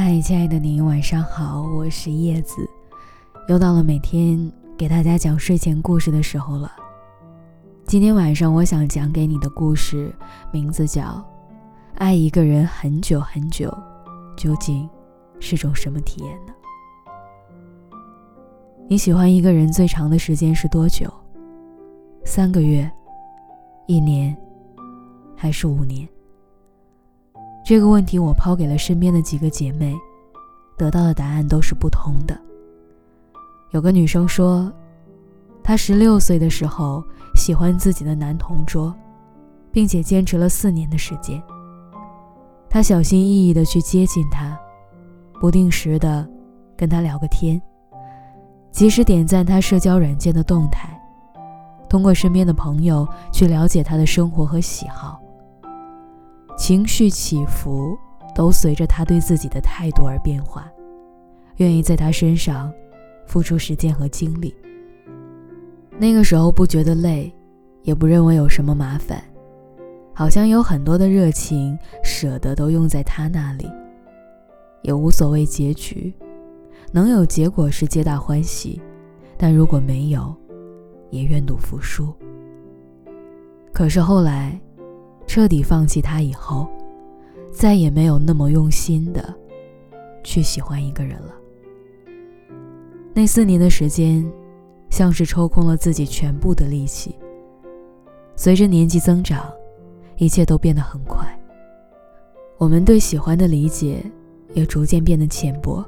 嗨，亲爱的你，晚上好，我是叶子，又到了每天给大家讲睡前故事的时候了。今天晚上我想讲给你的故事，名字叫《爱一个人很久很久》，究竟是种什么体验呢？你喜欢一个人最长的时间是多久？三个月、一年，还是五年？这个问题我抛给了身边的几个姐妹，得到的答案都是不同的。有个女生说，她十六岁的时候喜欢自己的男同桌，并且坚持了四年的时间。她小心翼翼地去接近他，不定时地跟他聊个天，及时点赞他社交软件的动态，通过身边的朋友去了解他的生活和喜好。情绪起伏都随着他对自己的态度而变化，愿意在他身上付出时间和精力。那个时候不觉得累，也不认为有什么麻烦，好像有很多的热情舍得都用在他那里，也无所谓结局，能有结果是皆大欢喜，但如果没有，也愿赌服输。可是后来。彻底放弃他以后，再也没有那么用心的去喜欢一个人了。那四年的时间，像是抽空了自己全部的力气。随着年纪增长，一切都变得很快。我们对喜欢的理解也逐渐变得浅薄。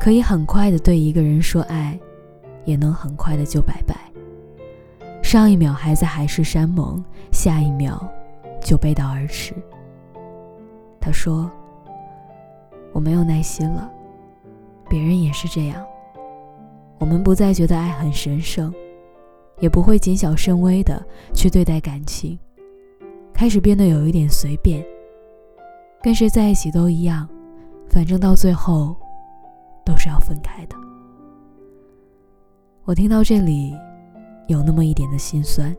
可以很快的对一个人说爱，也能很快的就拜拜。上一秒还在海誓山盟，下一秒就背道而驰。他说：“我没有耐心了，别人也是这样。我们不再觉得爱很神圣，也不会谨小慎微的去对待感情，开始变得有一点随便。跟谁在一起都一样，反正到最后都是要分开的。”我听到这里。有那么一点的心酸。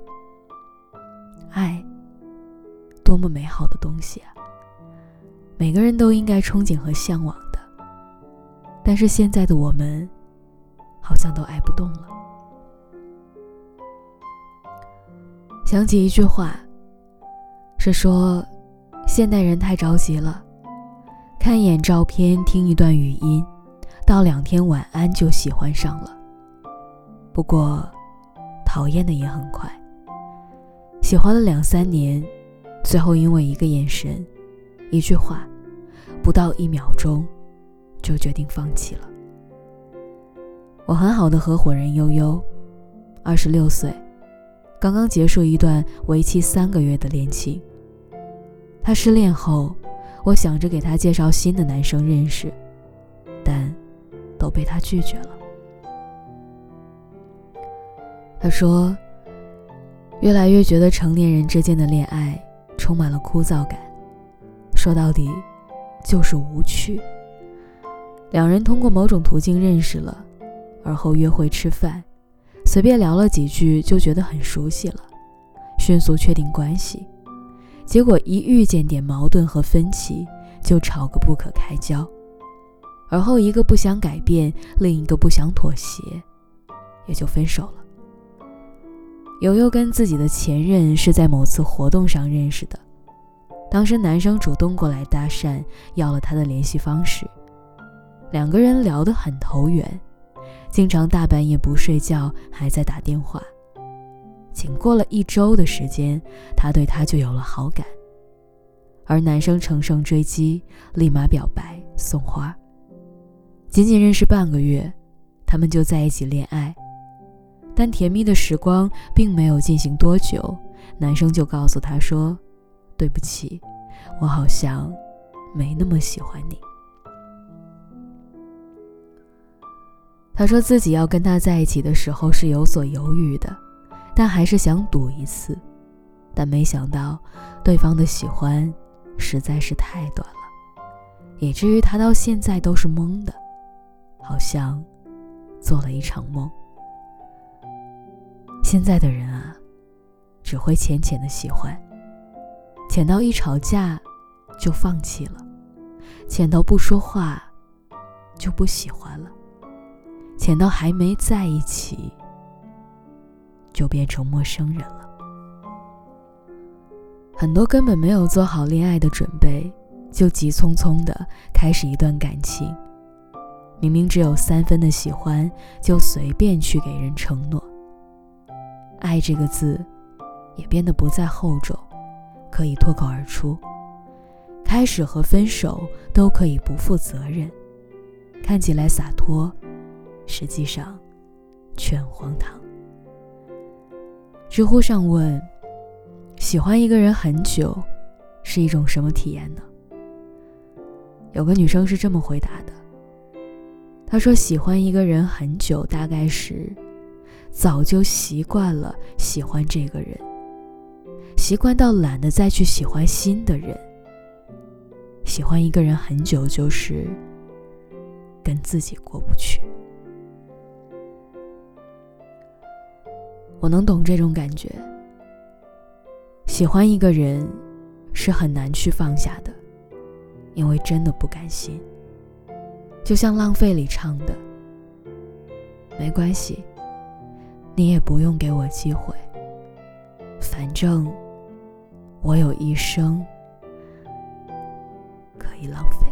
爱，多么美好的东西啊！每个人都应该憧憬和向往的。但是现在的我们，好像都爱不动了。想起一句话，是说，现代人太着急了，看一眼照片，听一段语音，道两天晚安就喜欢上了。不过。讨厌的也很快，喜欢了两三年，最后因为一个眼神、一句话，不到一秒钟，就决定放弃了。我很好的合伙人悠悠，二十六岁，刚刚结束一段为期三个月的恋情。他失恋后，我想着给他介绍新的男生认识，但都被他拒绝了。他说：“越来越觉得成年人之间的恋爱充满了枯燥感，说到底，就是无趣。两人通过某种途径认识了，而后约会吃饭，随便聊了几句就觉得很熟悉了，迅速确定关系。结果一遇见点矛盾和分歧，就吵个不可开交，而后一个不想改变，另一个不想妥协，也就分手了。”悠悠跟自己的前任是在某次活动上认识的，当时男生主动过来搭讪，要了他的联系方式，两个人聊得很投缘，经常大半夜不睡觉还在打电话。仅过了一周的时间，他对他就有了好感，而男生乘胜追击，立马表白送花。仅仅认识半个月，他们就在一起恋爱。但甜蜜的时光并没有进行多久，男生就告诉她说：“对不起，我好像没那么喜欢你。”他说自己要跟他在一起的时候是有所犹豫的，但还是想赌一次，但没想到对方的喜欢实在是太短了，以至于他到现在都是懵的，好像做了一场梦。现在的人啊，只会浅浅的喜欢，浅到一吵架就放弃了，浅到不说话就不喜欢了，浅到还没在一起就变成陌生人了。很多根本没有做好恋爱的准备，就急匆匆的开始一段感情。明明只有三分的喜欢，就随便去给人承诺。爱这个字，也变得不再厚重，可以脱口而出。开始和分手都可以不负责任，看起来洒脱，实际上却很荒唐。知乎上问：喜欢一个人很久，是一种什么体验呢？有个女生是这么回答的。她说：“喜欢一个人很久，大概是早就习惯了喜欢这个人，习惯到懒得再去喜欢新的人。喜欢一个人很久，就是跟自己过不去。我能懂这种感觉。喜欢一个人是很难去放下的，因为真的不甘心。”就像《浪费》里唱的：“没关系，你也不用给我机会，反正我有一生可以浪费。”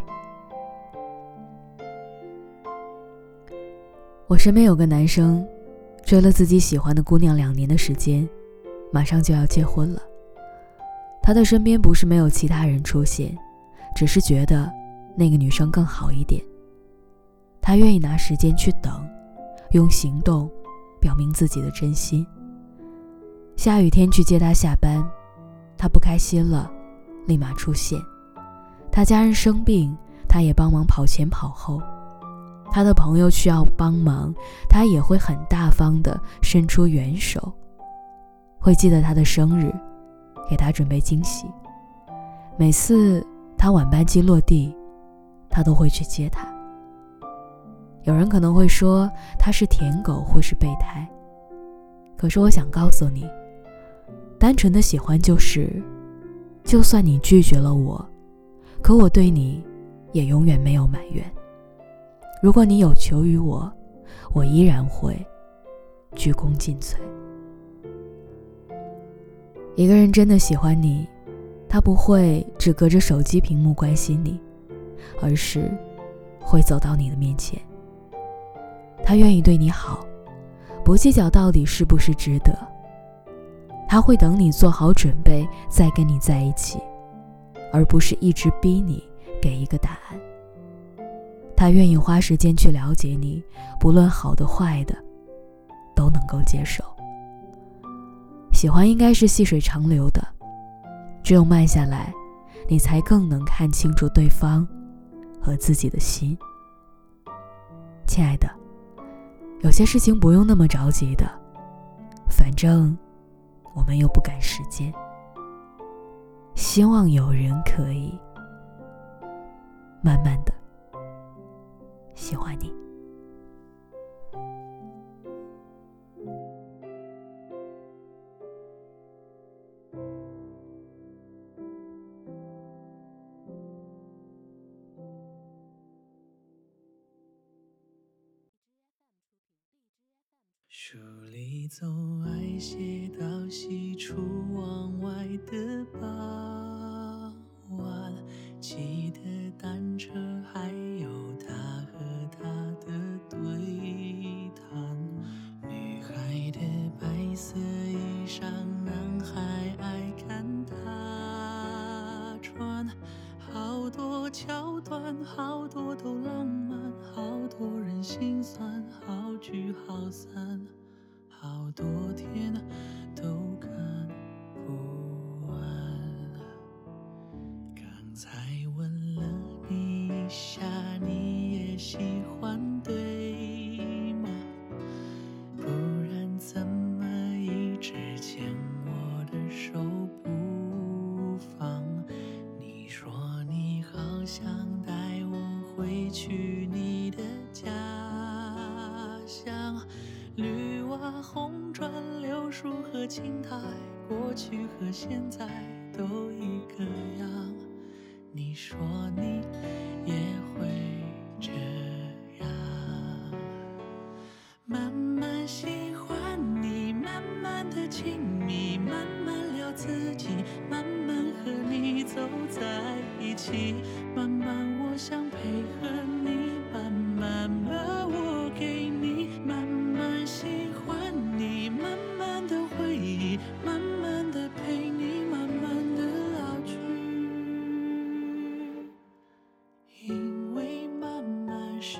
我身边有个男生，追了自己喜欢的姑娘两年的时间，马上就要结婚了。他的身边不是没有其他人出现，只是觉得那个女生更好一点。他愿意拿时间去等，用行动表明自己的真心。下雨天去接他下班，他不开心了，立马出现。他家人生病，他也帮忙跑前跑后。他的朋友需要帮忙，他也会很大方的伸出援手。会记得他的生日，给他准备惊喜。每次他晚班机落地，他都会去接他。有人可能会说他是舔狗或是备胎，可是我想告诉你，单纯的喜欢就是，就算你拒绝了我，可我对你也永远没有埋怨。如果你有求于我，我依然会鞠躬尽瘁。一个人真的喜欢你，他不会只隔着手机屏幕关心你，而是会走到你的面前。他愿意对你好，不计较到底是不是值得。他会等你做好准备再跟你在一起，而不是一直逼你给一个答案。他愿意花时间去了解你，不论好的坏的，都能够接受。喜欢应该是细水长流的，只有慢下来，你才更能看清楚对方和自己的心。亲爱的。有些事情不用那么着急的，反正我们又不赶时间。希望有人可以慢慢的喜欢你。书里总爱写到喜出望外的傍晚，骑的单车，还有他和她的对谈。女孩的白色衣裳，男孩爱看她穿。好多桥段，好多都浪漫，好多人心酸，想带我回去你的家乡。绿瓦红砖柳树和青苔，过去和现在都一个样。你说你也会这样，慢慢喜欢你，慢慢的亲密，慢慢聊自己，慢慢走在一起，慢慢我想配合你，慢慢把我给你，慢慢喜欢你，慢慢的回忆，慢慢的陪你，慢慢的老去。因为慢慢是